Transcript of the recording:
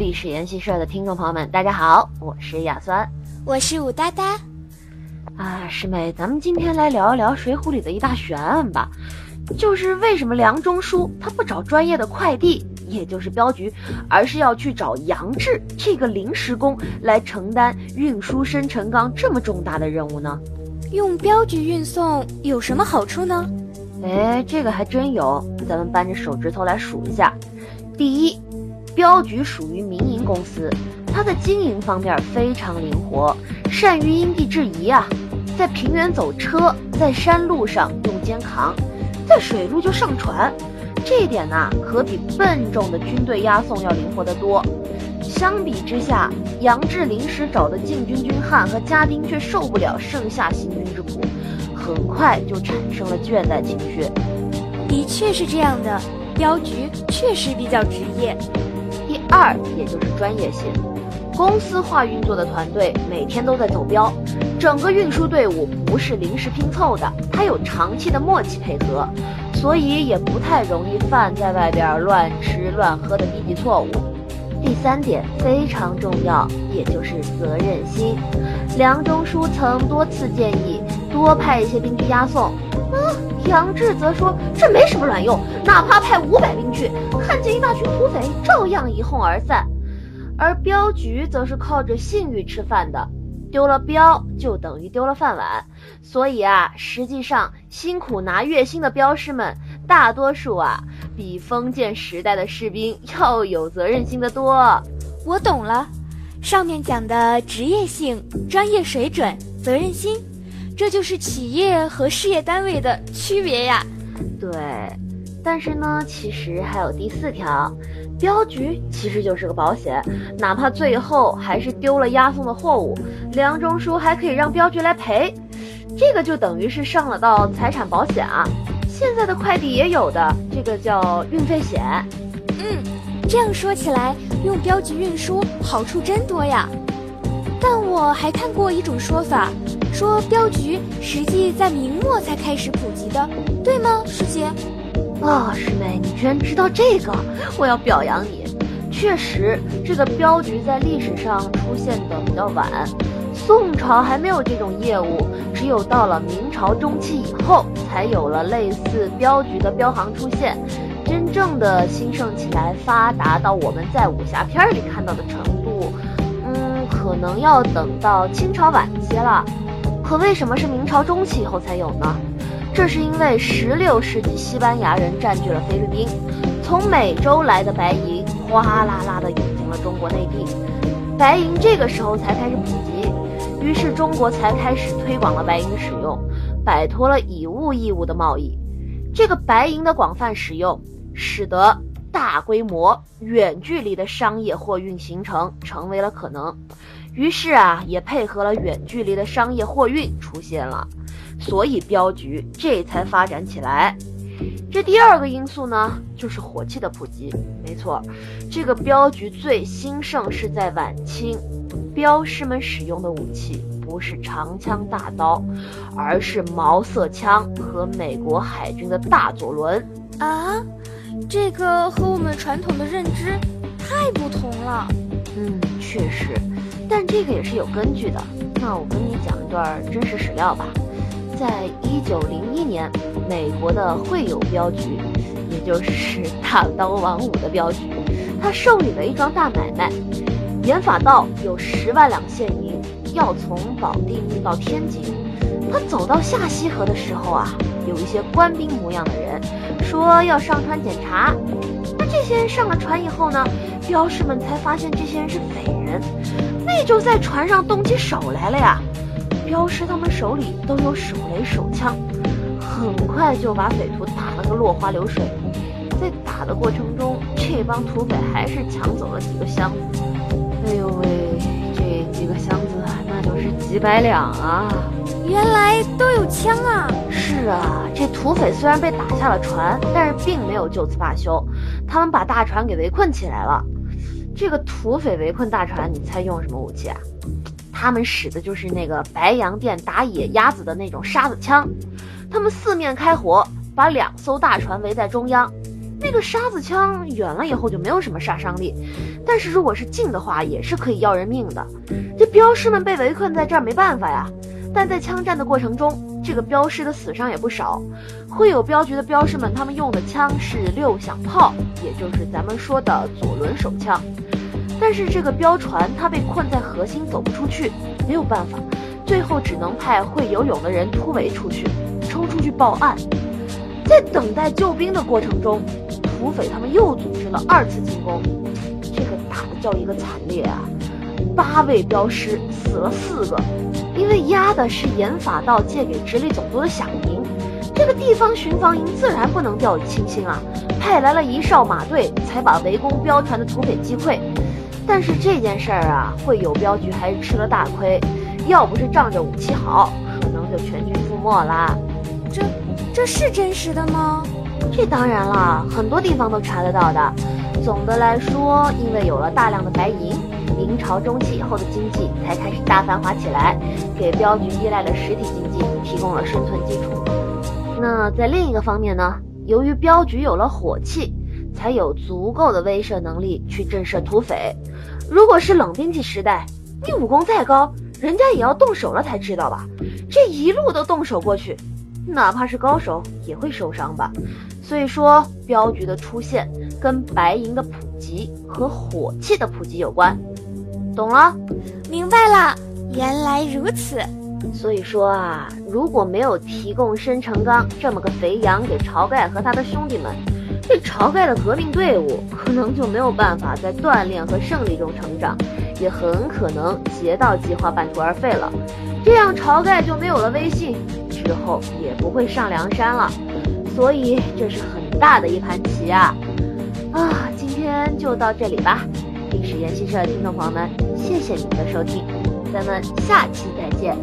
历史研习社的听众朋友们，大家好，我是亚酸，我是武哒哒。啊，师妹，咱们今天来聊一聊《水浒》里的一大悬案吧，就是为什么梁中书他不找专业的快递，也就是镖局，而是要去找杨志这个临时工来承担运输生辰纲这么重大的任务呢？用镖局运送有什么好处呢？哎，这个还真有，咱们扳着手指头来数一下。第一，镖局属于民营公司，它的经营方面非常灵活，善于因地制宜啊。在平原走车，在山路上用肩扛，在水路就上船，这一点呢，可比笨重的军队押送要灵活得多。相比之下，杨志临时找的禁军军汉和家丁却受不了盛夏行军之苦，很快就产生了倦怠情绪。的确是这样的。镖局确实比较职业。二，也就是专业性，公司化运作的团队每天都在走标，整个运输队伍不是临时拼凑的，它有长期的默契配合，所以也不太容易犯在外边乱吃乱喝的低级错误。第三点非常重要，也就是责任心。梁中书曾多次建议多派一些兵去押送。啊，杨志则说这没什么卵用，哪怕派五百兵去，看见一大群土匪，照样一哄而散。而镖局则是靠着信誉吃饭的，丢了镖就等于丢了饭碗。所以啊，实际上辛苦拿月薪的镖师们，大多数啊，比封建时代的士兵要有责任心的多。我懂了，上面讲的职业性、专业水准、责任心。这就是企业和事业单位的区别呀。对，但是呢，其实还有第四条，镖局其实就是个保险，哪怕最后还是丢了押送的货物，梁中书还可以让镖局来赔，这个就等于是上了道财产保险啊。现在的快递也有的，这个叫运费险。嗯，这样说起来，用镖局运输好处真多呀。但我还看过一种说法。说镖局实际在明末才开始普及的，对吗，师姐？啊，师妹，你居然知道这个，我要表扬你。确实，这个镖局在历史上出现的比较晚，宋朝还没有这种业务，只有到了明朝中期以后，才有了类似镖局的镖行出现，真正的兴盛起来，发达到我们在武侠片里看到的程度，嗯，可能要等到清朝晚期了。可为什么是明朝中期以后才有呢？这是因为十六世纪西班牙人占据了菲律宾，从美洲来的白银哗啦啦的涌进了中国内地，白银这个时候才开始普及，于是中国才开始推广了白银使用，摆脱了以物易物的贸易。这个白银的广泛使用，使得大规模远距离的商业货运形成成为了可能。于是啊，也配合了远距离的商业货运出现了，所以镖局这才发展起来。这第二个因素呢，就是火器的普及。没错，这个镖局最兴盛是在晚清，镖师们使用的武器不是长枪大刀，而是毛瑟枪和美国海军的大左轮啊，这个和我们传统的认知太不同了。嗯，确实。但这个也是有根据的。那我跟你讲一段真实史料吧。在一九零一年，美国的惠友镖局，也就是大刀王五的镖局，他受理了一桩大买卖。盐法道有十万两现银，要从保定运到天津。他走到下西河的时候啊，有一些官兵模样的人说要上船检查。那这些人上了船以后呢，镖师们才发现这些人是匪人。那就在船上动起手来了呀！镖师他们手里都有手雷手枪，很快就把匪徒打了个落花流水。在打的过程中，这帮土匪还是抢走了几个箱子。哎呦喂，这几个箱子那就是几百两啊！原来都有枪啊！是啊，这土匪虽然被打下了船，但是并没有就此罢休，他们把大船给围困起来了。这个土匪围困大船，你猜用什么武器啊？他们使的就是那个白洋淀打野鸭子的那种沙子枪。他们四面开火，把两艘大船围在中央，那个沙子枪远了以后就没有什么杀伤力，但是如果是近的话，也是可以要人命的。这镖师们被围困在这儿没办法呀。但在枪战的过程中，这个镖师的死伤也不少。会有镖局的镖师们，他们用的枪是六响炮，也就是咱们说的左轮手枪。但是这个镖船它被困在核心，走不出去，没有办法，最后只能派会游泳的人突围出去，冲出去报案。在等待救兵的过程中，土匪他们又组织了二次进攻，这个打的叫一个惨烈啊！八位镖师死了四个，因为押的是盐法道借给直隶总督的饷银，这个地方巡防营自然不能掉以轻心啊，派来了一哨马队，才把围攻镖船的土匪击溃。但是这件事儿啊，会有镖局还是吃了大亏，要不是仗着武器好，可能就全军覆没啦。这。这是真实的吗？这当然了，很多地方都查得到的。总的来说，因为有了大量的白银，明朝中期以后的经济才开始大繁华起来，给镖局依赖的实体经济提供了生存基础。那在另一个方面呢？由于镖局有了火器，才有足够的威慑能力去震慑土匪。如果是冷兵器时代，你武功再高，人家也要动手了才知道吧？这一路都动手过去。哪怕是高手也会受伤吧，所以说镖局的出现跟白银的普及和火器的普及有关，懂了？明白了，原来如此。所以说啊，如果没有提供申成刚这么个肥羊给晁盖和他的兄弟们，这晁盖的革命队伍可能就没有办法在锻炼和胜利中成长，也很可能劫道计划半途而废了。这样晁盖就没有了威信。之后也不会上梁山了，所以这是很大的一盘棋啊！啊，今天就到这里吧，历史研习社的听众朋友们，谢谢你们的收听，咱们下期再见。